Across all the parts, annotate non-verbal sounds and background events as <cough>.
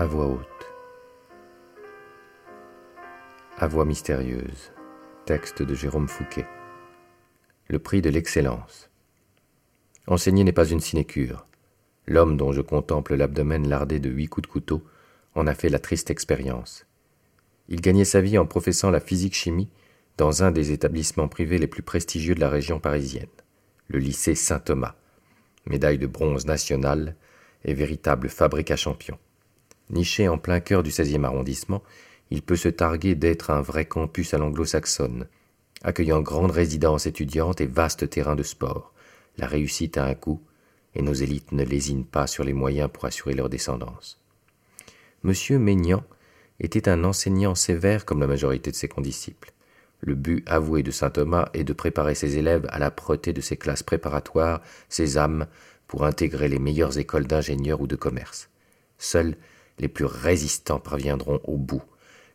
À voix haute. À voix mystérieuse. Texte de Jérôme Fouquet. Le prix de l'excellence. Enseigner n'est pas une sinécure. L'homme dont je contemple l'abdomen lardé de huit coups de couteau en a fait la triste expérience. Il gagnait sa vie en professant la physique-chimie dans un des établissements privés les plus prestigieux de la région parisienne, le lycée Saint-Thomas, médaille de bronze nationale et véritable fabrique à champions. Niché en plein cœur du 16e arrondissement, il peut se targuer d'être un vrai campus à l'anglo-saxonne, accueillant grande résidence étudiante et vaste terrain de sport. La réussite a un coût, et nos élites ne lésinent pas sur les moyens pour assurer leur descendance. Monsieur Maignan était un enseignant sévère comme la majorité de ses condisciples. Le but avoué de saint Thomas est de préparer ses élèves à l'âpreté de ses classes préparatoires, ses âmes, pour intégrer les meilleures écoles d'ingénieurs ou de commerce. Seuls les plus résistants parviendront au bout,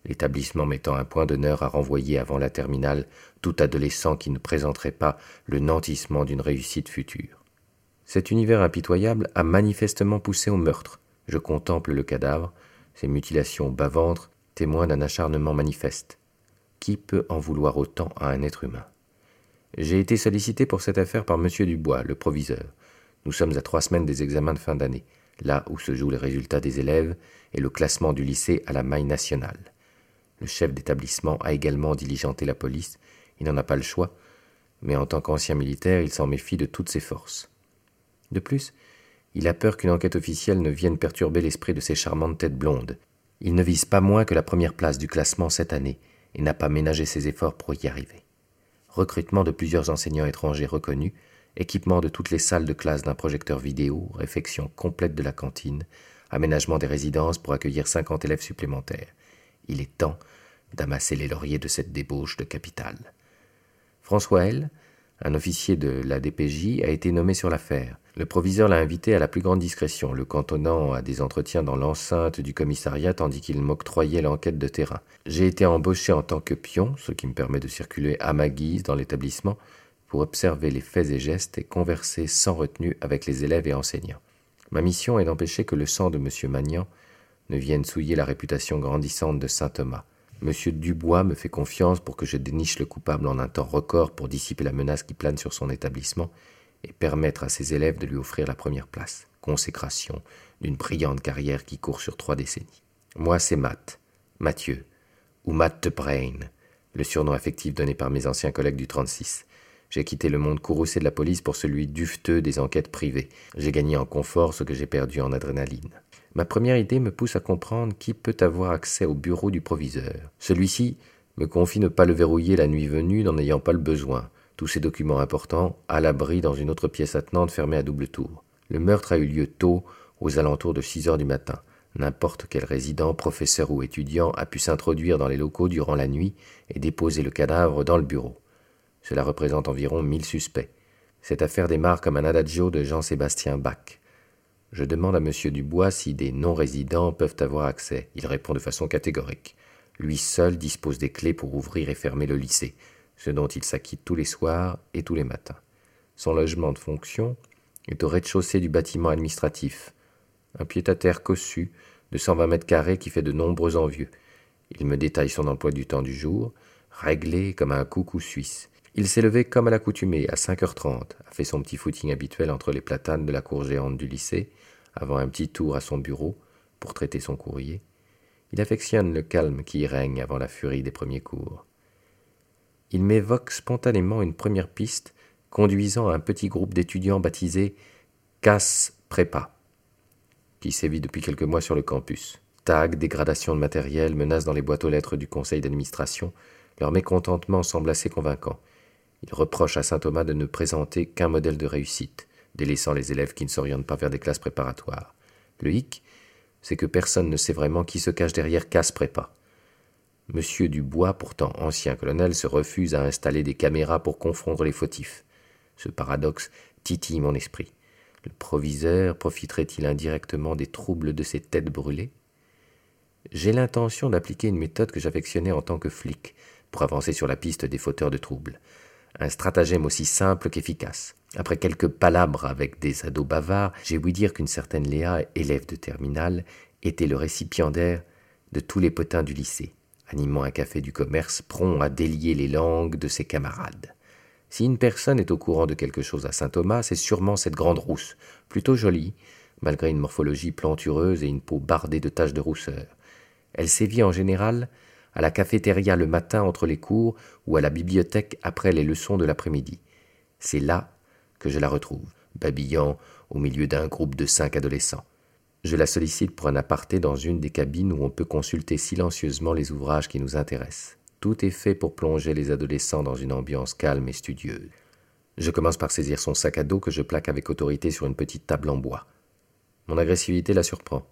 l'établissement mettant un point d'honneur à renvoyer avant la terminale tout adolescent qui ne présenterait pas le nantissement d'une réussite future. Cet univers impitoyable a manifestement poussé au meurtre. Je contemple le cadavre, ses mutilations bas-ventre, témoins d'un acharnement manifeste. Qui peut en vouloir autant à un être humain? J'ai été sollicité pour cette affaire par M. Dubois, le proviseur. Nous sommes à trois semaines des examens de fin d'année, là où se jouent les résultats des élèves et le classement du lycée à la maille nationale. Le chef d'établissement a également diligenté la police, il n'en a pas le choix, mais en tant qu'ancien militaire, il s'en méfie de toutes ses forces. De plus, il a peur qu'une enquête officielle ne vienne perturber l'esprit de ces charmantes têtes blondes. Il ne vise pas moins que la première place du classement cette année et n'a pas ménagé ses efforts pour y arriver. Recrutement de plusieurs enseignants étrangers reconnus, équipement de toutes les salles de classe d'un projecteur vidéo, réfection complète de la cantine, aménagement des résidences pour accueillir cinquante élèves supplémentaires. Il est temps d'amasser les lauriers de cette débauche de capitale. François L., un officier de la DPJ, a été nommé sur l'affaire. Le proviseur l'a invité à la plus grande discrétion, le cantonnant à des entretiens dans l'enceinte du commissariat tandis qu'il m'octroyait l'enquête de terrain. J'ai été embauché en tant que pion, ce qui me permet de circuler à ma guise dans l'établissement observer les faits et gestes et converser sans retenue avec les élèves et enseignants. Ma mission est d'empêcher que le sang de M. Magnan ne vienne souiller la réputation grandissante de saint Thomas. M. Dubois me fait confiance pour que je déniche le coupable en un temps record pour dissiper la menace qui plane sur son établissement et permettre à ses élèves de lui offrir la première place, consécration d'une brillante carrière qui court sur trois décennies. Moi, c'est Matt, Mathieu, ou Matt Brain, le surnom affectif donné par mes anciens collègues du 36. J'ai quitté le monde courroucé de la police pour celui dufteux des enquêtes privées. J'ai gagné en confort ce que j'ai perdu en adrénaline. Ma première idée me pousse à comprendre qui peut avoir accès au bureau du proviseur. Celui-ci me confie ne pas le verrouiller la nuit venue n'en ayant pas le besoin. Tous ces documents importants à l'abri dans une autre pièce attenante fermée à double tour. Le meurtre a eu lieu tôt, aux alentours de six heures du matin. N'importe quel résident, professeur ou étudiant a pu s'introduire dans les locaux durant la nuit et déposer le cadavre dans le bureau. Cela représente environ mille suspects. Cette affaire démarre comme un adagio de Jean-Sébastien Bach. Je demande à M. Dubois si des non-résidents peuvent avoir accès. Il répond de façon catégorique. Lui seul dispose des clés pour ouvrir et fermer le lycée, ce dont il s'acquitte tous les soirs et tous les matins. Son logement de fonction est au rez-de-chaussée du bâtiment administratif, un pied-à-terre cossu de 120 mètres carrés qui fait de nombreux envieux. Il me détaille son emploi du temps du jour, réglé comme un coucou suisse. Il s'est levé comme à l'accoutumée à 5h30, a fait son petit footing habituel entre les platanes de la cour géante du lycée, avant un petit tour à son bureau pour traiter son courrier. Il affectionne le calme qui y règne avant la furie des premiers cours. Il m'évoque spontanément une première piste conduisant à un petit groupe d'étudiants baptisé Casse Prépa, qui sévit depuis quelques mois sur le campus. Tag, dégradation de matériel, menaces dans les boîtes aux lettres du conseil d'administration, leur mécontentement semble assez convaincant. Il reproche à saint Thomas de ne présenter qu'un modèle de réussite, délaissant les élèves qui ne s'orientent pas vers des classes préparatoires. Le hic, c'est que personne ne sait vraiment qui se cache derrière casse prépa. Monsieur Dubois, pourtant ancien colonel, se refuse à installer des caméras pour confondre les fautifs. Ce paradoxe titille mon esprit. Le proviseur profiterait-il indirectement des troubles de ces têtes brûlées? J'ai l'intention d'appliquer une méthode que j'affectionnais en tant que flic pour avancer sur la piste des fauteurs de troubles Un stratagème aussi simple qu'efficace. Après quelques palabres avec des ados bavards, j'ai ouï dire qu'une certaine Léa, élève de terminale, était le récipiendaire de tous les potins du lycée, animant un café du commerce prompt à délier les langues de ses camarades. Si une personne est au courant de quelque chose à saint Thomas, c'est sûrement cette grande rousse, plutôt jolie, malgré une morphologie plantureuse et une peau bardée de taches de rousseur. Elle sévit en général à la cafétéria le matin entre les cours ou à la bibliothèque après les leçons de l'après-midi. C'est là que je la retrouve, babillant au milieu d'un groupe de cinq adolescents. Je la sollicite pour un aparté dans une des cabines où on peut consulter silencieusement les ouvrages qui nous intéressent. Tout est fait pour plonger les adolescents dans une ambiance calme et studieuse. Je commence par saisir son sac à dos que je plaque avec autorité sur une petite table en bois. Mon agressivité la surprend.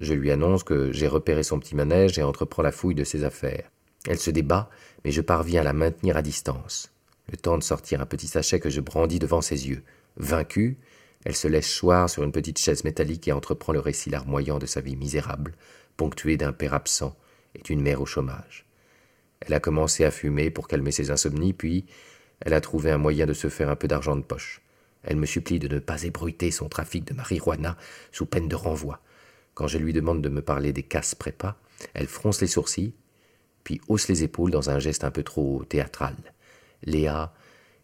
Je lui annonce que j'ai repéré son petit manège et entreprends la fouille de ses affaires. Elle se débat, mais je parviens à la maintenir à distance. Le temps de sortir un petit sachet que je brandis devant ses yeux. Vaincue, elle se laisse choir sur une petite chaise métallique et entreprend le récit larmoyant de sa vie misérable, ponctuée d'un père absent et d'une mère au chômage. Elle a commencé à fumer pour calmer ses insomnies, puis elle a trouvé un moyen de se faire un peu d'argent de poche. Elle me supplie de ne pas ébruiter son trafic de marijuana sous peine de renvoi. Quand je lui demande de me parler des casses prépa, elle fronce les sourcils, puis hausse les épaules dans un geste un peu trop théâtral. Léa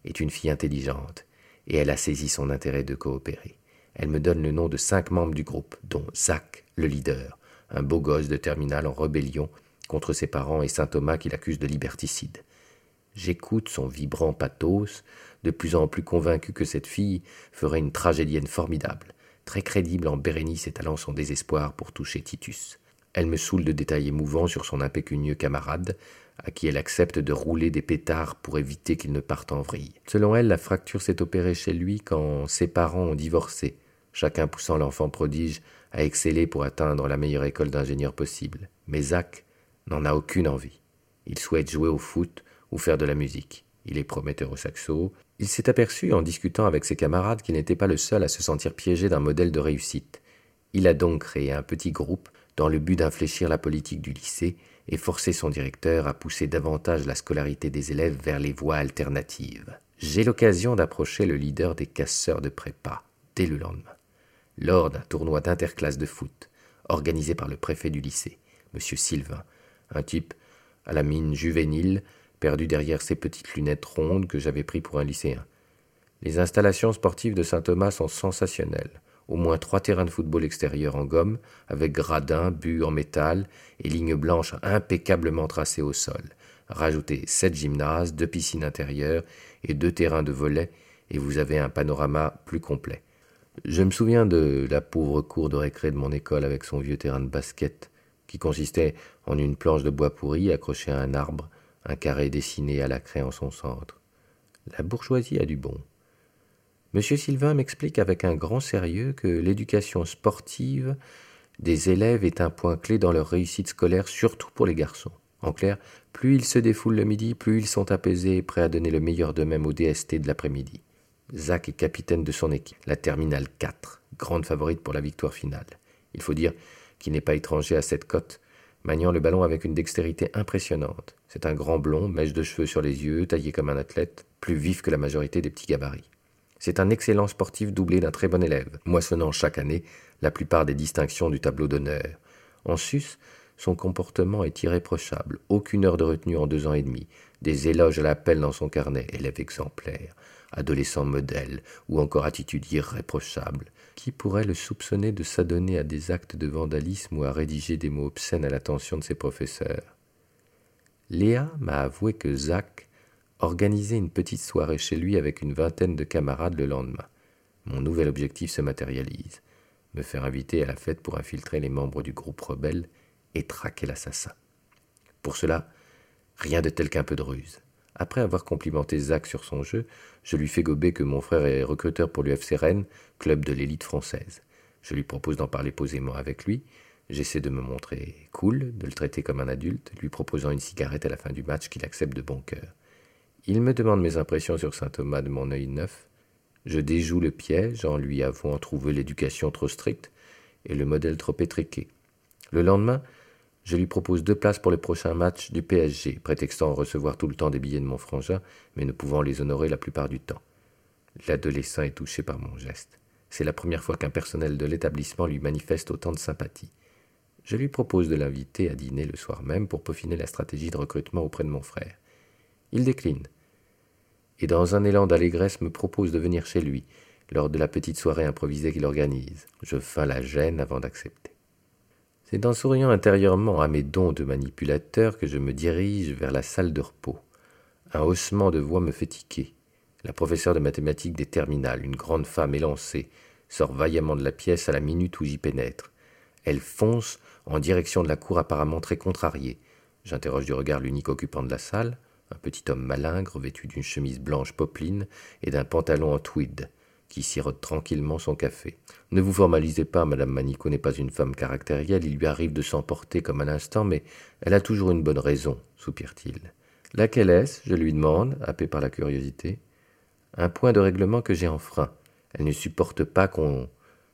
est une fille intelligente, et elle a saisi son intérêt de coopérer. Elle me donne le nom de cinq membres du groupe, dont Zach, le leader, un beau gosse de terminale en rébellion contre ses parents et saint Thomas qui l'accuse de liberticide. J'écoute son vibrant pathos, de plus en plus convaincu que cette fille ferait une tragédienne formidable très crédible en Bérénice étalant son désespoir pour toucher Titus. Elle me saoule de détails émouvants sur son impécunieux camarade, à qui elle accepte de rouler des pétards pour éviter qu'il ne parte en vrille. Selon elle, la fracture s'est opérée chez lui quand ses parents ont divorcé, chacun poussant l'enfant prodige à exceller pour atteindre la meilleure école d'ingénieur possible. Mais Zach n'en a aucune envie. Il souhaite jouer au foot ou faire de la musique. Il est prometteur au saxo, il s'est aperçu en discutant avec ses camarades qu'il n'était pas le seul à se sentir piégé d'un modèle de réussite. Il a donc créé un petit groupe dans le but d'infléchir la politique du lycée et forcer son directeur à pousser davantage la scolarité des élèves vers les voies alternatives. J'ai l'occasion d'approcher le leader des casseurs de prépa dès le lendemain, lors d'un tournoi d'interclasse de foot organisé par le préfet du lycée, M. Sylvain, un type à la mine juvénile perdu derrière ses petites lunettes rondes que j'avais pris pour un lycéen. Les installations sportives de Saint-Thomas sont sensationnelles. Au moins trois terrains de football extérieurs en gomme, avec gradins, buts en métal et lignes blanches impeccablement tracées au sol. Rajoutez sept gymnases, deux piscines intérieures et deux terrains de volley, et vous avez un panorama plus complet. Je me souviens de la pauvre cour de récré de mon école avec son vieux terrain de basket, qui consistait en une planche de bois pourri accrochée à un arbre, un carré dessiné à la craie en son centre. La bourgeoisie a du bon. Monsieur Sylvain m'explique avec un grand sérieux que l'éducation sportive des élèves est un point clé dans leur réussite scolaire, surtout pour les garçons. En clair, plus ils se défoulent le midi, plus ils sont apaisés et prêts à donner le meilleur d'eux-mêmes au DST de l'après-midi. Zach est capitaine de son équipe, la Terminale 4, grande favorite pour la victoire finale. Il faut dire qu'il n'est pas étranger à cette cote, maniant le ballon avec une dextérité impressionnante. C'est un grand blond, mèche de cheveux sur les yeux, taillé comme un athlète, plus vif que la majorité des petits gabarits. C'est un excellent sportif doublé d'un très bon élève, moissonnant chaque année la plupart des distinctions du tableau d'honneur. En sus, son comportement est irréprochable, aucune heure de retenue en deux ans et demi, des éloges à l'appel dans son carnet, élève exemplaire, adolescent modèle, ou encore attitude irréprochable, qui pourrait le soupçonner de s'adonner à des actes de vandalisme ou à rédiger des mots obscènes à l'attention de ses professeurs Léa m'a avoué que Zach organisait une petite soirée chez lui avec une vingtaine de camarades le lendemain. Mon nouvel objectif se matérialise me faire inviter à la fête pour infiltrer les membres du groupe rebelle et traquer l'assassin. Pour cela, rien de tel qu'un peu de ruse. Après avoir complimenté Zach sur son jeu, je lui fais gober que mon frère est recruteur pour l'UFC Rennes, club de l'élite française. Je lui propose d'en parler posément avec lui. J'essaie de me montrer cool, de le traiter comme un adulte, lui proposant une cigarette à la fin du match qu'il accepte de bon cœur. Il me demande mes impressions sur saint Thomas de mon œil neuf. Je déjoue le piège en lui avouant trouver l'éducation trop stricte et le modèle trop étriqué. Le lendemain, Je lui propose deux places pour le prochain match du PSG, prétextant recevoir tout le temps des billets de mon frangin, mais ne pouvant les honorer la plupart du temps. L'adolescent est touché par mon geste. C'est la première fois qu'un personnel de l'établissement lui manifeste autant de sympathie. Je lui propose de l'inviter à dîner le soir même pour peaufiner la stratégie de recrutement auprès de mon frère. Il décline. Et dans un élan d'allégresse me propose de venir chez lui, lors de la petite soirée improvisée qu'il organise. Je feins la gêne avant d'accepter. C'est en souriant intérieurement à mes dons de manipulateur que je me dirige vers la salle de repos. Un haussement de voix me fait tiquer. La professeure de mathématiques des terminales, une grande femme élancée, sort vaillamment de la pièce à la minute où j'y pénètre. Elle fonce en direction de la cour apparemment très contrariée. J'interroge du regard l'unique occupant de la salle, un petit homme malingre vêtu d'une chemise blanche popeline et d'un pantalon en tweed, qui sirote tranquillement son café. Ne vous formalisez pas, Madame Manico n'est pas une femme caractérielle, il lui arrive de s'emporter comme à l'instant, mais elle a toujours une bonne raison, soupire-t-il. Laquelle est-ce? Je lui demande, happé par la curiosité un point de règlement que j'ai enfreint. Elle ne supporte pas qu'on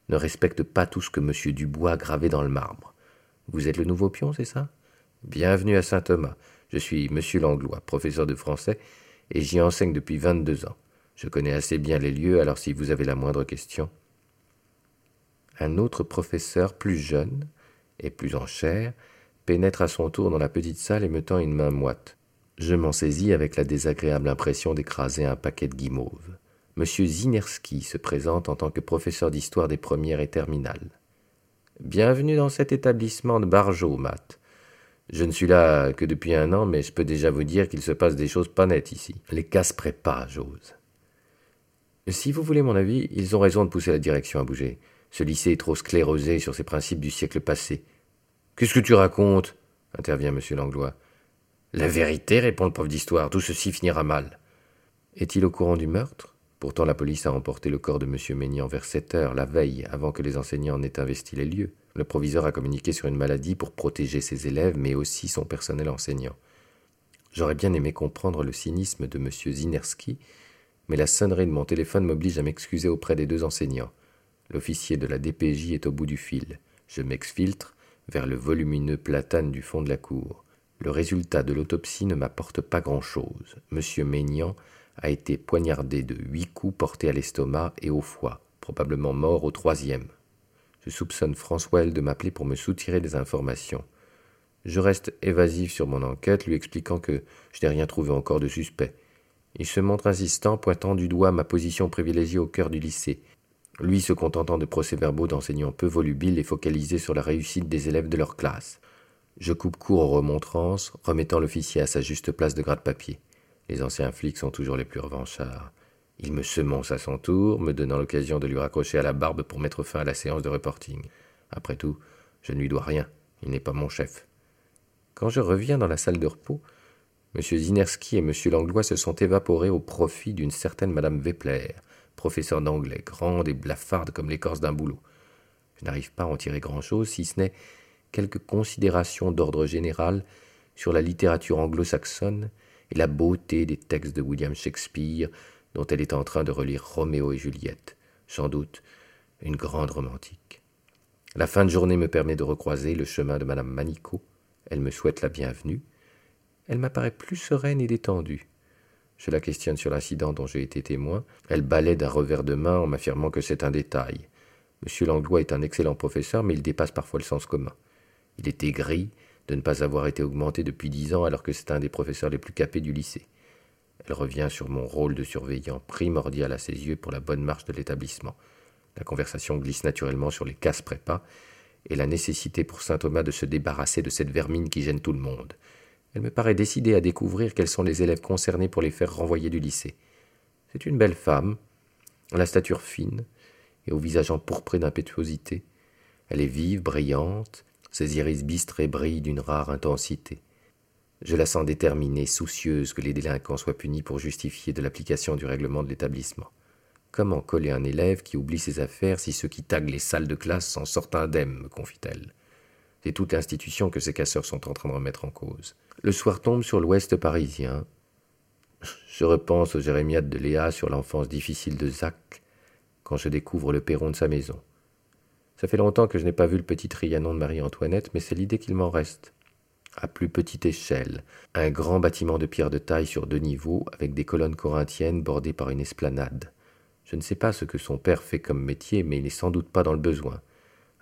ne respecte pas tout ce que M. Dubois a gravé dans le marbre. Vous êtes le nouveau pion, c'est ça? Bienvenue à Saint-Thomas. Je suis M. Langlois, professeur de français, et j'y enseigne depuis vingt-deux ans. Je connais assez bien les lieux, alors si vous avez la moindre question. Un autre professeur, plus jeune et plus en chair, pénètre à son tour dans la petite salle et me tend une main moite. Je m'en saisis avec la désagréable impression d'écraser un paquet de guimauves. Monsieur Zinerski se présente en tant que professeur d'histoire des premières et terminales. Bienvenue dans cet établissement de Barjot, Matt. Je ne suis là que depuis un an, mais je peux déjà vous dire qu'il se passe des choses pas nettes ici. Les casse pas, j'ose. Si vous voulez mon avis, ils ont raison de pousser la direction à bouger. Ce lycée est trop sclérosé sur ses principes du siècle passé. Qu'est-ce que tu racontes? intervient monsieur Langlois. La vérité, répond le prof d'histoire, tout ceci finira mal. Est-il au courant du meurtre? Pourtant la police a emporté le corps de M. Maignan vers sept heures, la veille, avant que les enseignants n'aient investi les lieux. Le proviseur a communiqué sur une maladie pour protéger ses élèves, mais aussi son personnel enseignant. J'aurais bien aimé comprendre le cynisme de M. Zinerski, mais la sonnerie de mon téléphone m'oblige à m'excuser auprès des deux enseignants. L'officier de la DPJ est au bout du fil. Je m'exfiltre vers le volumineux platane du fond de la cour. Le résultat de l'autopsie ne m'apporte pas grand-chose. Monsieur Maignan a été poignardé de huit coups portés à l'estomac et au foie, probablement mort au troisième. Je soupçonne François de m'appeler pour me soutirer des informations. Je reste évasif sur mon enquête, lui expliquant que je n'ai rien trouvé encore de suspect. Il se montre insistant, pointant du doigt ma position privilégiée au cœur du lycée, lui se contentant de procès-verbaux d'enseignants peu volubiles et focalisés sur la réussite des élèves de leur classe. Je coupe court aux remontrances, remettant l'officier à sa juste place de gratte-papier. Les anciens flics sont toujours les plus revanchards. Il me semonce à son tour, me donnant l'occasion de lui raccrocher à la barbe pour mettre fin à la séance de reporting. Après tout, je ne lui dois rien, il n'est pas mon chef. Quand je reviens dans la salle de repos, M. Zinerski et M. Langlois se sont évaporés au profit d'une certaine Mme Wepler, professeure d'anglais, grande et blafarde comme l'écorce d'un boulot. Je n'arrive pas à en tirer grand-chose, si ce n'est quelques considérations d'ordre général sur la littérature anglo-saxonne et la beauté des textes de William Shakespeare dont elle est en train de relire Roméo et Juliette, sans doute une grande romantique. La fin de journée me permet de recroiser le chemin de madame Manico. Elle me souhaite la bienvenue. Elle m'apparaît plus sereine et détendue. Je la questionne sur l'incident dont j'ai été témoin. Elle balaie d'un revers de main en m'affirmant que c'est un détail. Monsieur Langlois est un excellent professeur, mais il dépasse parfois le sens commun. Il était gris de ne pas avoir été augmenté depuis dix ans alors que c'est un des professeurs les plus capés du lycée. Elle revient sur mon rôle de surveillant primordial à ses yeux pour la bonne marche de l'établissement. La conversation glisse naturellement sur les casse prépas et la nécessité pour saint Thomas de se débarrasser de cette vermine qui gêne tout le monde. Elle me paraît décidée à découvrir quels sont les élèves concernés pour les faire renvoyer du lycée. C'est une belle femme, à la stature fine et au visage empourpré d'impétuosité. Elle est vive, brillante, ses iris bistrés brillent d'une rare intensité. Je la sens déterminée, soucieuse que les délinquants soient punis pour justifier de l'application du règlement de l'établissement. Comment coller un élève qui oublie ses affaires si ceux qui taguent les salles de classe s'en sortent indemnes, me confie-t-elle. C'est toute l'institution que ces casseurs sont en train de remettre en cause. Le soir tombe sur l'ouest parisien. Je repense aux jérémiades de Léa sur l'enfance difficile de Zach quand je découvre le perron de sa maison. Ça fait longtemps que je n'ai pas vu le petit Trianon de Marie-Antoinette, mais c'est l'idée qu'il m'en reste. à plus petite échelle, un grand bâtiment de pierre de taille sur deux niveaux, avec des colonnes corinthiennes bordées par une esplanade. Je ne sais pas ce que son père fait comme métier, mais il n'est sans doute pas dans le besoin.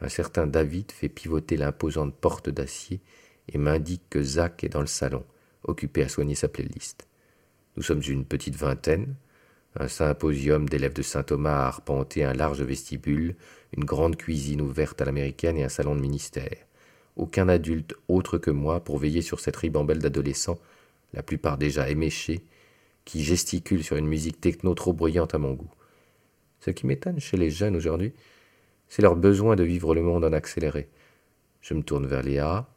Un certain David fait pivoter l'imposante porte d'acier et m'indique que Zach est dans le salon, occupé à soigner sa playlist. Nous sommes une petite vingtaine, un symposium d'élèves de Saint-Thomas a arpenté un large vestibule, une grande cuisine ouverte à l'américaine et un salon de ministère. Aucun adulte autre que moi pour veiller sur cette ribambelle d'adolescents, la plupart déjà éméchés, qui gesticulent sur une musique techno trop bruyante à mon goût. Ce qui m'étonne chez les jeunes aujourd'hui, c'est leur besoin de vivre le monde en accéléré. Je me tourne vers Léa,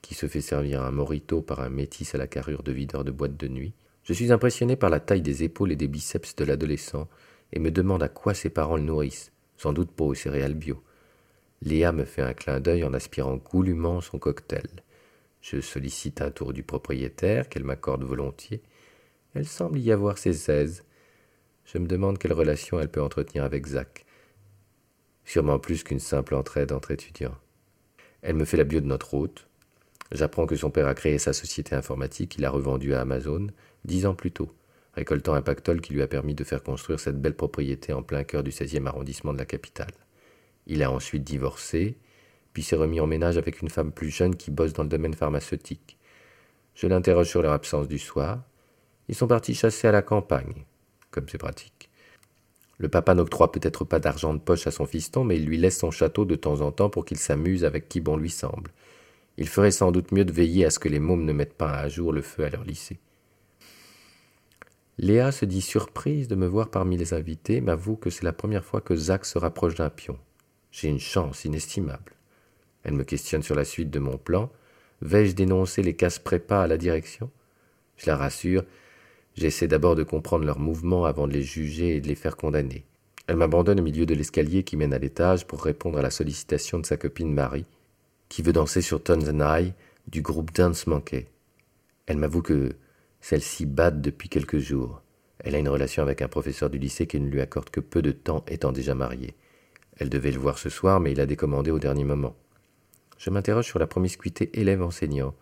qui se fait servir un morito par un métis à la carrure de videur de boîte de nuit. Je suis impressionné par la taille des épaules et des biceps de l'adolescent et me demande à quoi ses parents le nourrissent, sans doute pas aux céréales bio. Léa me fait un clin d'œil en aspirant goulûment son cocktail. Je sollicite un tour du propriétaire, qu'elle m'accorde volontiers. Elle semble y avoir ses aises. Je me demande quelle relation elle peut entretenir avec Zach. Sûrement plus qu'une simple entraide entre étudiants. Elle me fait la bio de notre hôte. J'apprends que son père a créé sa société informatique qu'il a revendue à Amazon dix ans plus tôt, récoltant un pactole qui lui a permis de faire construire cette belle propriété en plein cœur du 16e arrondissement de la capitale. Il a ensuite divorcé, puis s'est remis en ménage avec une femme plus jeune qui bosse dans le domaine pharmaceutique. Je l'interroge sur leur absence du soir. Ils sont partis chasser à la campagne, comme c'est pratique. Le papa n'octroie peut-être pas d'argent de poche à son fiston, mais il lui laisse son château de temps en temps pour qu'il s'amuse avec qui bon lui semble. Il ferait sans doute mieux de veiller à ce que les mômes ne mettent pas à jour le feu à leur lycée. Léa se dit surprise de me voir parmi les invités, m'avoue que c'est la première fois que Zach se rapproche d'un pion. J'ai une chance inestimable. Elle me questionne sur la suite de mon plan. Vais-je dénoncer les casse-prépas à la direction? Je la rassure. J'essaie d'abord de comprendre leurs mouvements avant de les juger et de les faire condamner. Elle m'abandonne au milieu de l'escalier qui mène à l'étage pour répondre à la sollicitation de sa copine Marie, qui veut danser sur Tons and I du groupe Dance Monkey. Elle m'avoue que celle-ci batte depuis quelques jours. Elle a une relation avec un professeur du lycée qui ne lui accorde que peu de temps étant déjà marié. Elle devait le voir ce soir, mais il a décommandé au dernier moment. Je m'interroge sur la promiscuité élève-enseignant.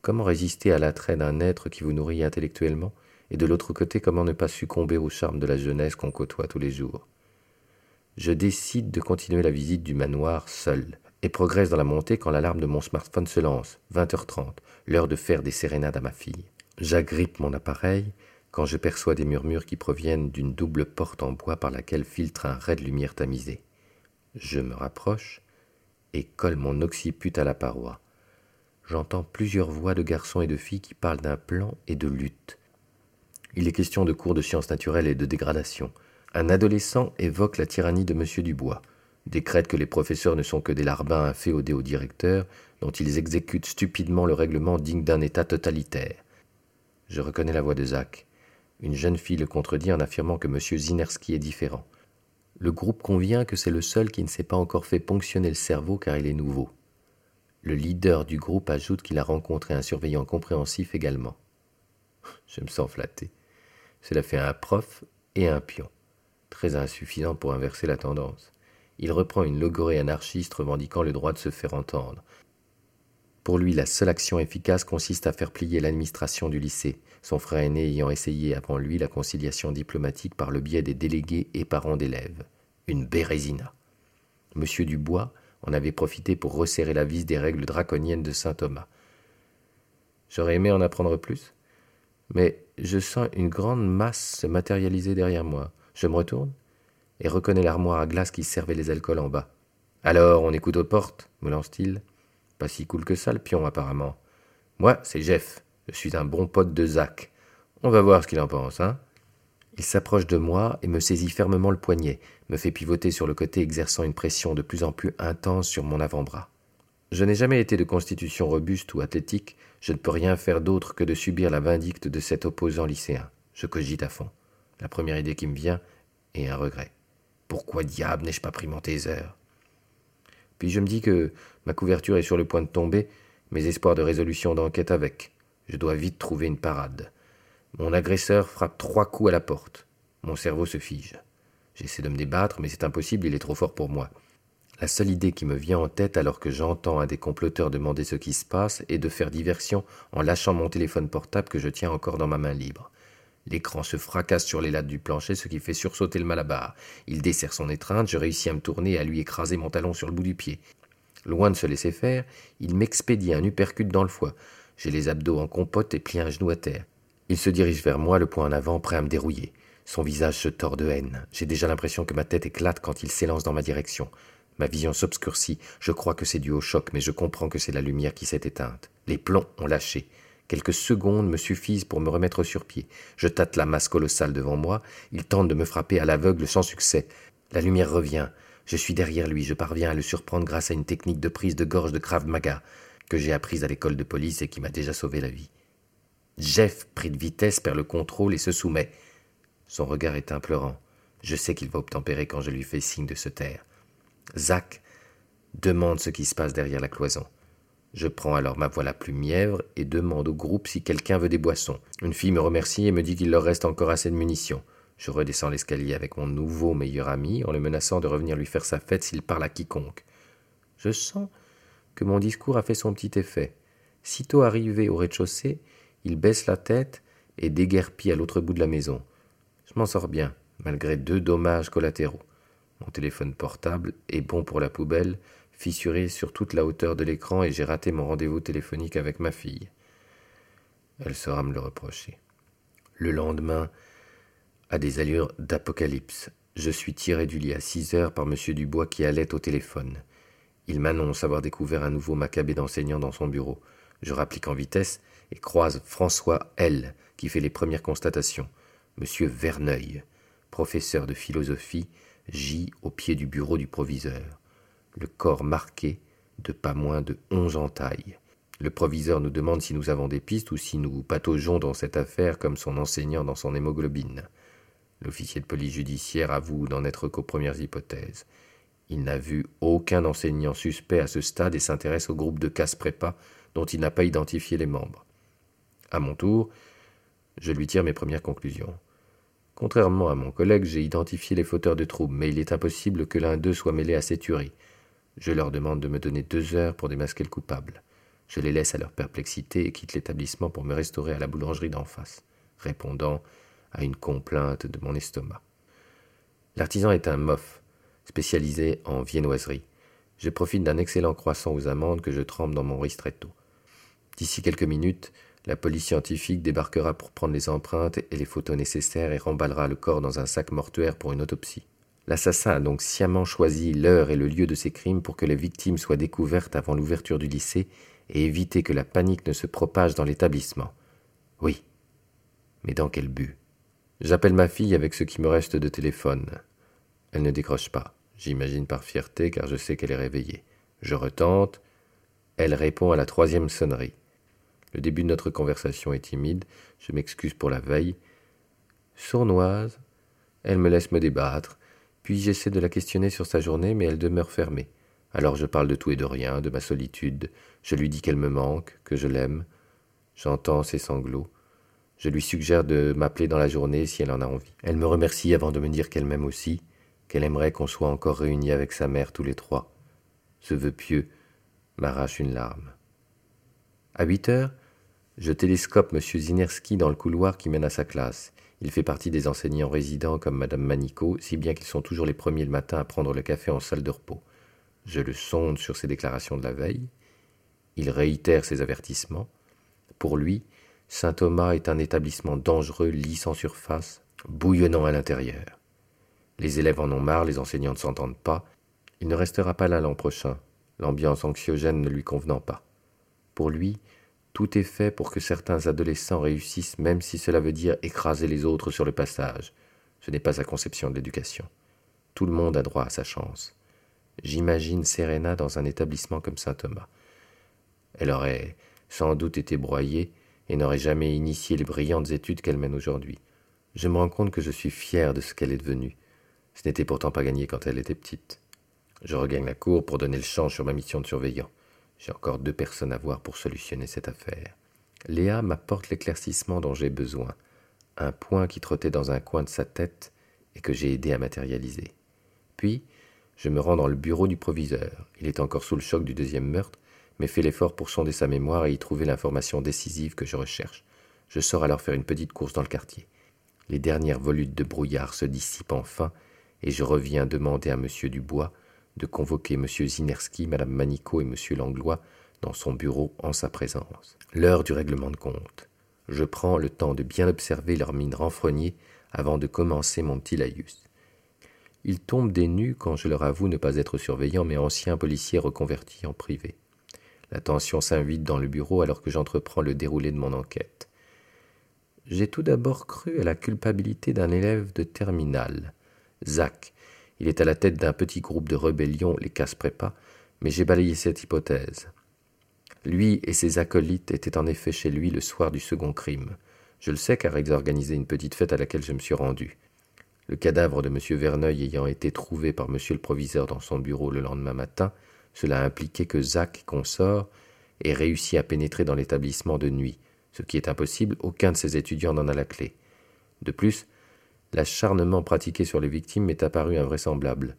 Comment résister à l'attrait d'un être qui vous nourrit intellectuellement, et de l'autre côté, comment ne pas succomber au charme de la jeunesse qu'on côtoie tous les jours? Je décide de continuer la visite du manoir seul, et progresse dans la montée quand l'alarme de mon smartphone se lance. 20h30, l'heure de faire des sérénades à ma fille. J'agrippe mon appareil quand je perçois des murmures qui proviennent d'une double porte en bois par laquelle filtre un ray de lumière tamisée. Je me rapproche et colle mon occiput à la paroi. J'entends plusieurs voix de garçons et de filles qui parlent d'un plan et de lutte. Il est question de cours de sciences naturelles et de dégradation. Un adolescent évoque la tyrannie de M. Dubois, décrète que les professeurs ne sont que des larbins inféodés au directeur, dont ils exécutent stupidement le règlement digne d'un État totalitaire. Je reconnais la voix de Zach. Une jeune fille le contredit en affirmant que M. Zinerski est différent. Le groupe convient que c'est le seul qui ne s'est pas encore fait ponctionner le cerveau car il est nouveau. Le leader du groupe ajoute qu'il a rencontré un surveillant compréhensif également. <laughs> Je me sens flatté. Cela fait un prof et un pion. Très insuffisant pour inverser la tendance. Il reprend une logorée anarchiste revendiquant le droit de se faire entendre, pour lui, la seule action efficace consiste à faire plier l'administration du lycée, son frère aîné ayant essayé avant lui la conciliation diplomatique par le biais des délégués et parents d'élèves. Une bérésina. Monsieur Dubois en avait profité pour resserrer la vis des règles draconiennes de saint Thomas. J'aurais aimé en apprendre plus, mais je sens une grande masse se matérialiser derrière moi. Je me retourne et reconnais l'armoire à glace qui servait les alcools en bas. Alors, on écoute aux portes me lance-t-il. Pas si cool que ça, le pion, apparemment. Moi, c'est Jeff. Je suis un bon pote de Zach. On va voir ce qu'il en pense, hein. Il s'approche de moi et me saisit fermement le poignet, me fait pivoter sur le côté exerçant une pression de plus en plus intense sur mon avant-bras. Je n'ai jamais été de constitution robuste ou athlétique, je ne peux rien faire d'autre que de subir la vindicte de cet opposant lycéen. Je cogite à fond. La première idée qui me vient est un regret. Pourquoi diable n'ai-je pas pris mon taser? Puis je me dis que ma couverture est sur le point de tomber, mes espoirs de résolution d'enquête avec. Je dois vite trouver une parade. Mon agresseur frappe trois coups à la porte. Mon cerveau se fige. J'essaie de me débattre, mais c'est impossible, il est trop fort pour moi. La seule idée qui me vient en tête alors que j'entends un des comploteurs demander ce qui se passe est de faire diversion en lâchant mon téléphone portable que je tiens encore dans ma main libre. L'écran se fracasse sur les lattes du plancher, ce qui fait sursauter le malabar. Il desserre son étreinte, je réussis à me tourner et à lui écraser mon talon sur le bout du pied. Loin de se laisser faire, il m'expédie un uppercut dans le foie. J'ai les abdos en compote et plie un genou à terre. Il se dirige vers moi, le poing en avant, prêt à me dérouiller. Son visage se tord de haine. J'ai déjà l'impression que ma tête éclate quand il s'élance dans ma direction. Ma vision s'obscurcit. Je crois que c'est dû au choc, mais je comprends que c'est la lumière qui s'est éteinte. Les plombs ont lâché. Quelques secondes me suffisent pour me remettre sur pied. Je tâte la masse colossale devant moi. Il tente de me frapper à l'aveugle sans succès. La lumière revient. Je suis derrière lui. Je parviens à le surprendre grâce à une technique de prise de gorge de Krav Maga que j'ai apprise à l'école de police et qui m'a déjà sauvé la vie. Jeff, pris de vitesse, perd le contrôle et se soumet. Son regard est implorant. Je sais qu'il va obtempérer quand je lui fais signe de se taire. Zach demande ce qui se passe derrière la cloison. Je prends alors ma voix la plus mièvre et demande au groupe si quelqu'un veut des boissons. Une fille me remercie et me dit qu'il leur reste encore assez de munitions. Je redescends l'escalier avec mon nouveau meilleur ami en le menaçant de revenir lui faire sa fête s'il parle à quiconque. Je sens que mon discours a fait son petit effet. Sitôt arrivé au rez-de-chaussée, il baisse la tête et déguerpit à l'autre bout de la maison. Je m'en sors bien, malgré deux dommages collatéraux. Mon téléphone portable est bon pour la poubelle, fissuré sur toute la hauteur de l'écran et j'ai raté mon rendez-vous téléphonique avec ma fille. Elle saura me le reprocher. Le lendemain, à des allures d'apocalypse, je suis tiré du lit à six heures par M. Dubois qui allait au téléphone. Il m'annonce avoir découvert un nouveau macabé d'enseignant dans son bureau. Je rapplique en vitesse et croise François L, qui fait les premières constatations. Monsieur Verneuil, professeur de philosophie, gît au pied du bureau du proviseur, le corps marqué de pas moins de onze entailles. Le proviseur nous demande si nous avons des pistes ou si nous pataugeons dans cette affaire comme son enseignant dans son hémoglobine. L'officier de police judiciaire avoue n'en être qu'aux premières hypothèses. Il n'a vu aucun enseignant suspect à ce stade et s'intéresse au groupe de casse-prépa dont il n'a pas identifié les membres. À mon tour, je lui tire mes premières conclusions. Contrairement à mon collègue, j'ai identifié les fauteurs de troubles, mais il est impossible que l'un d'eux soit mêlé à ces tueries. Je leur demande de me donner deux heures pour démasquer le coupable. Je les laisse à leur perplexité et quitte l'établissement pour me restaurer à la boulangerie d'en face, répondant à une complainte de mon estomac. L'artisan est un mof, spécialisé en viennoiserie. Je profite d'un excellent croissant aux amandes que je trempe dans mon ristretto. D'ici quelques minutes, la police scientifique débarquera pour prendre les empreintes et les photos nécessaires et remballera le corps dans un sac mortuaire pour une autopsie. L'assassin a donc sciemment choisi l'heure et le lieu de ses crimes pour que les victimes soient découvertes avant l'ouverture du lycée et éviter que la panique ne se propage dans l'établissement. Oui. Mais dans quel but? J'appelle ma fille avec ce qui me reste de téléphone. Elle ne décroche pas. J'imagine par fierté car je sais qu'elle est réveillée. Je retente. Elle répond à la troisième sonnerie. Le début de notre conversation est timide, je m'excuse pour la veille. Sournoise, elle me laisse me débattre, puis j'essaie de la questionner sur sa journée, mais elle demeure fermée. Alors je parle de tout et de rien, de ma solitude, je lui dis qu'elle me manque, que je l'aime. J'entends ses sanglots. Je lui suggère de m'appeler dans la journée si elle en a envie. Elle me remercie avant de me dire qu'elle m'aime aussi, qu'elle aimerait qu'on soit encore réunis avec sa mère tous les trois. Ce vœu pieux m'arrache une larme. À huit heures, je télescope M. Zinerski dans le couloir qui mène à sa classe. Il fait partie des enseignants résidents comme Mme Manico, si bien qu'ils sont toujours les premiers le matin à prendre le café en salle de repos. Je le sonde sur ses déclarations de la veille. Il réitère ses avertissements. Pour lui, Saint Thomas est un établissement dangereux, lisse en surface, bouillonnant à l'intérieur. Les élèves en ont marre, les enseignants ne s'entendent pas. Il ne restera pas là l'an prochain, l'ambiance anxiogène ne lui convenant pas. Pour lui, tout est fait pour que certains adolescents réussissent, même si cela veut dire écraser les autres sur le passage. Ce n'est pas sa conception de l'éducation. Tout le monde a droit à sa chance. J'imagine Serena dans un établissement comme Saint-Thomas. Elle aurait sans doute été broyée et n'aurait jamais initié les brillantes études qu'elle mène aujourd'hui. Je me rends compte que je suis fier de ce qu'elle est devenue. Ce n'était pourtant pas gagné quand elle était petite. Je regagne la cour pour donner le champ sur ma mission de surveillant. J'ai encore deux personnes à voir pour solutionner cette affaire. Léa m'apporte l'éclaircissement dont j'ai besoin, un point qui trottait dans un coin de sa tête et que j'ai aidé à matérialiser. Puis, Je me rends dans le bureau du proviseur. Il est encore sous le choc du deuxième meurtre, mais fait l'effort pour sonder sa mémoire et y trouver l'information décisive que je recherche. Je sors alors faire une petite course dans le quartier. Les dernières volutes de brouillard se dissipent enfin, et je reviens demander à M. Dubois de convoquer M. Zinerski, Mme Manico et M. Langlois dans son bureau en sa présence. L'heure du règlement de compte. Je prends le temps de bien observer leur mine renfrognée avant de commencer mon petit laïus. Ils tombent des nus quand je leur avoue ne pas être surveillant, mais ancien policier reconverti en privé. La tension s'invite dans le bureau alors que j'entreprends le déroulé de mon enquête. J'ai tout d'abord cru à la culpabilité d'un élève de terminale, Zach. Il est à la tête d'un petit groupe de rébellion, les casse-prépa, mais j'ai balayé cette hypothèse. Lui et ses acolytes étaient en effet chez lui le soir du second crime. Je le sais car ils organisaient une petite fête à laquelle je me suis rendu. Le cadavre de M. Verneuil ayant été trouvé par M. le proviseur dans son bureau le lendemain matin, cela impliquait que Zach, consort, ait réussi à pénétrer dans l'établissement de nuit. Ce qui est impossible, aucun de ses étudiants n'en a la clé. De plus, l'acharnement pratiqué sur les victimes m'est apparu invraisemblable.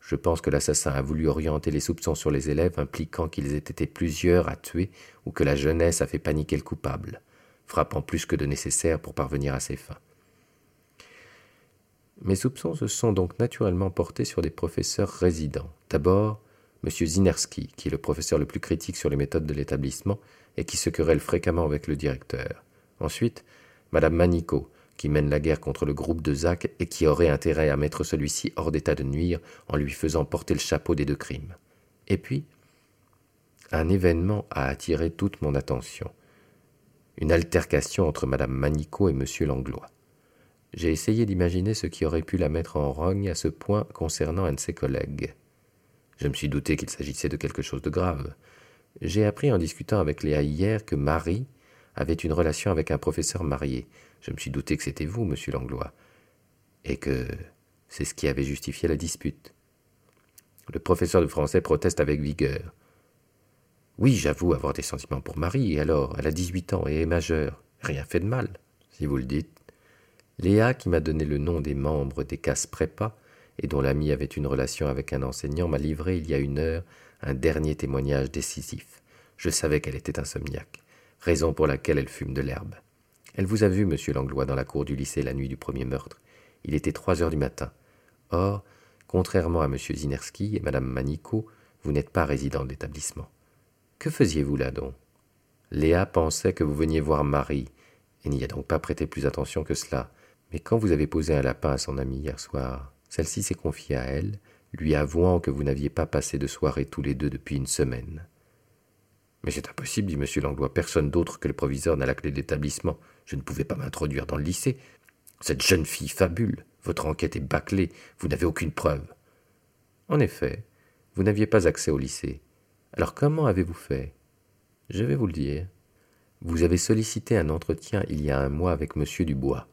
Je pense que l'assassin a voulu orienter les soupçons sur les élèves, impliquant qu'ils aient été plusieurs à tuer ou que la jeunesse a fait paniquer le coupable, frappant plus que de nécessaire pour parvenir à ses fins. Mes soupçons se sont donc naturellement portés sur des professeurs résidents. D'abord, M. Zinerski, qui est le professeur le plus critique sur les méthodes de l'établissement et qui se querelle fréquemment avec le directeur. Ensuite, Mme Manico, qui mène la guerre contre le groupe de Zach et qui aurait intérêt à mettre celui-ci hors d'état de nuire en lui faisant porter le chapeau des deux crimes. Et puis, un événement a attiré toute mon attention. Une altercation entre Mme Manico et M. Langlois. J'ai essayé d'imaginer ce qui aurait pu la mettre en rogne à ce point concernant un de ses collègues. Je me suis douté qu'il s'agissait de quelque chose de grave. J'ai appris en discutant avec Léa hier que Marie avait une relation avec un professeur marié. Je me suis douté que c'était vous, monsieur Langlois, et que c'est ce qui avait justifié la dispute. Le professeur de français proteste avec vigueur. Oui, j'avoue avoir des sentiments pour Marie, alors, elle a dix-huit ans et est majeure. Rien fait de mal, si vous le dites. Léa, qui m'a donné le nom des membres des casse prépa et dont l'ami avait une relation avec un enseignant, m'a livré il y a une heure un dernier témoignage décisif. Je savais qu'elle était insomniaque, raison pour laquelle elle fume de l'herbe. Elle vous a vu, monsieur Langlois, dans la cour du lycée la nuit du premier meurtre. Il était trois heures du matin. Or, contrairement à monsieur Zinerski et madame Manico, vous n'êtes pas résident de l'établissement. Que faisiez-vous là donc? Léa pensait que vous veniez voir Marie, et n'y a donc pas prêté plus attention que cela. Mais quand vous avez posé un lapin à son amie hier soir, celle-ci s'est confiée à elle, lui avouant que vous n'aviez pas passé de soirée tous les deux depuis une semaine. Mais c'est impossible, dit M. Langlois. Personne d'autre que le proviseur n'a la clé de l'établissement. Je ne pouvais pas m'introduire dans le lycée. Cette jeune fille fabule. Votre enquête est bâclée. Vous n'avez aucune preuve. En effet, vous n'aviez pas accès au lycée. Alors comment avez-vous fait? Je vais vous le dire. Vous avez sollicité un entretien il y a un mois avec M. Dubois.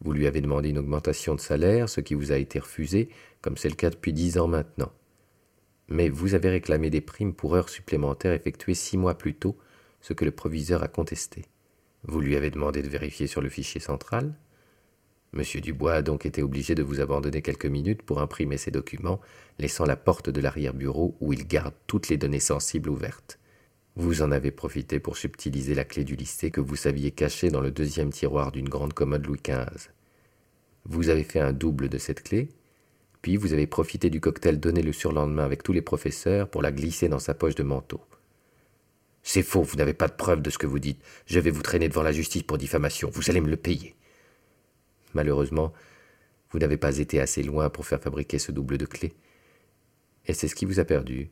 Vous lui avez demandé une augmentation de salaire, ce qui vous a été refusé, comme c'est le cas depuis dix ans maintenant. Mais vous avez réclamé des primes pour heures supplémentaires effectuées six mois plus tôt, ce que le proviseur a contesté. Vous lui avez demandé de vérifier sur le fichier central. Monsieur Dubois a donc été obligé de vous abandonner quelques minutes pour imprimer ces documents, laissant la porte de l'arrière-bureau où il garde toutes les données sensibles ouvertes. Vous en avez profité pour subtiliser la clé du lycée que vous saviez cachée dans le deuxième tiroir d'une grande commode Louis XV. Vous avez fait un double de cette clé, puis vous avez profité du cocktail donné le surlendemain avec tous les professeurs pour la glisser dans sa poche de manteau. C'est faux, vous n'avez pas de preuve de ce que vous dites. Je vais vous traîner devant la justice pour diffamation. Vous allez me le payer. Malheureusement, vous n'avez pas été assez loin pour faire fabriquer ce double de clé. Et c'est ce qui vous a perdu.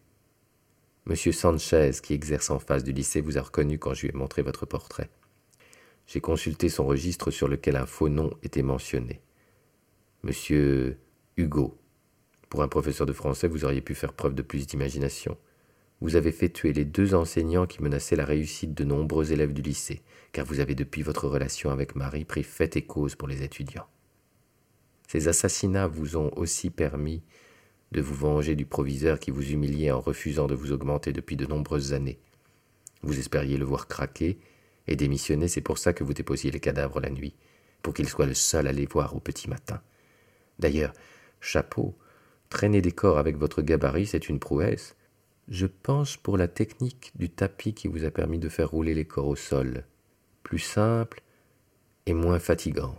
Monsieur Sanchez, qui exerce en face du lycée, vous a reconnu quand je lui ai montré votre portrait. J'ai consulté son registre sur lequel un faux nom était mentionné. Monsieur Hugo. Pour un professeur de français, vous auriez pu faire preuve de plus d'imagination. Vous avez fait tuer les deux enseignants qui menaçaient la réussite de nombreux élèves du lycée, car vous avez depuis votre relation avec Marie pris fait et cause pour les étudiants. Ces assassinats vous ont aussi permis de vous venger du proviseur qui vous humiliait en refusant de vous augmenter depuis de nombreuses années. Vous espériez le voir craquer et démissionner, c'est pour ça que vous déposiez les cadavres la nuit, pour qu'il soit le seul à les voir au petit matin. D'ailleurs, chapeau, Traîner des corps avec votre gabarit, c'est une prouesse. Je penche pour la technique du tapis qui vous a permis de faire rouler les corps au sol. Plus simple et moins fatigant.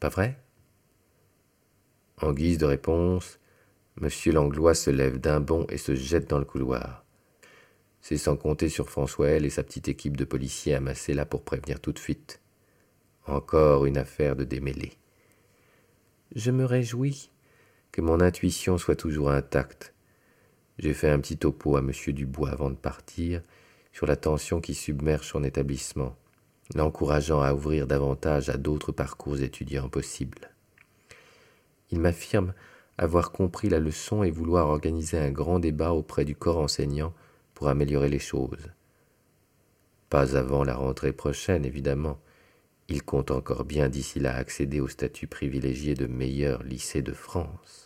Pas vrai? En guise de réponse, Monsieur Langlois se lève d'un bond et se jette dans le couloir. C'est sans compter sur François et sa petite équipe de policiers amassés là pour prévenir toute fuite. Encore une affaire de démêlés. Je me réjouis que mon intuition soit toujours intacte. J'ai fait un petit topo à M. Dubois avant de partir sur la tension qui submerge son établissement, l'encourageant à ouvrir davantage à d'autres parcours étudiants possibles. Il m'affirme avoir compris la leçon et vouloir organiser un grand débat auprès du corps enseignant pour améliorer les choses. Pas avant la rentrée prochaine, évidemment. Il compte encore bien d'ici là accéder au statut privilégié de meilleur lycée de France.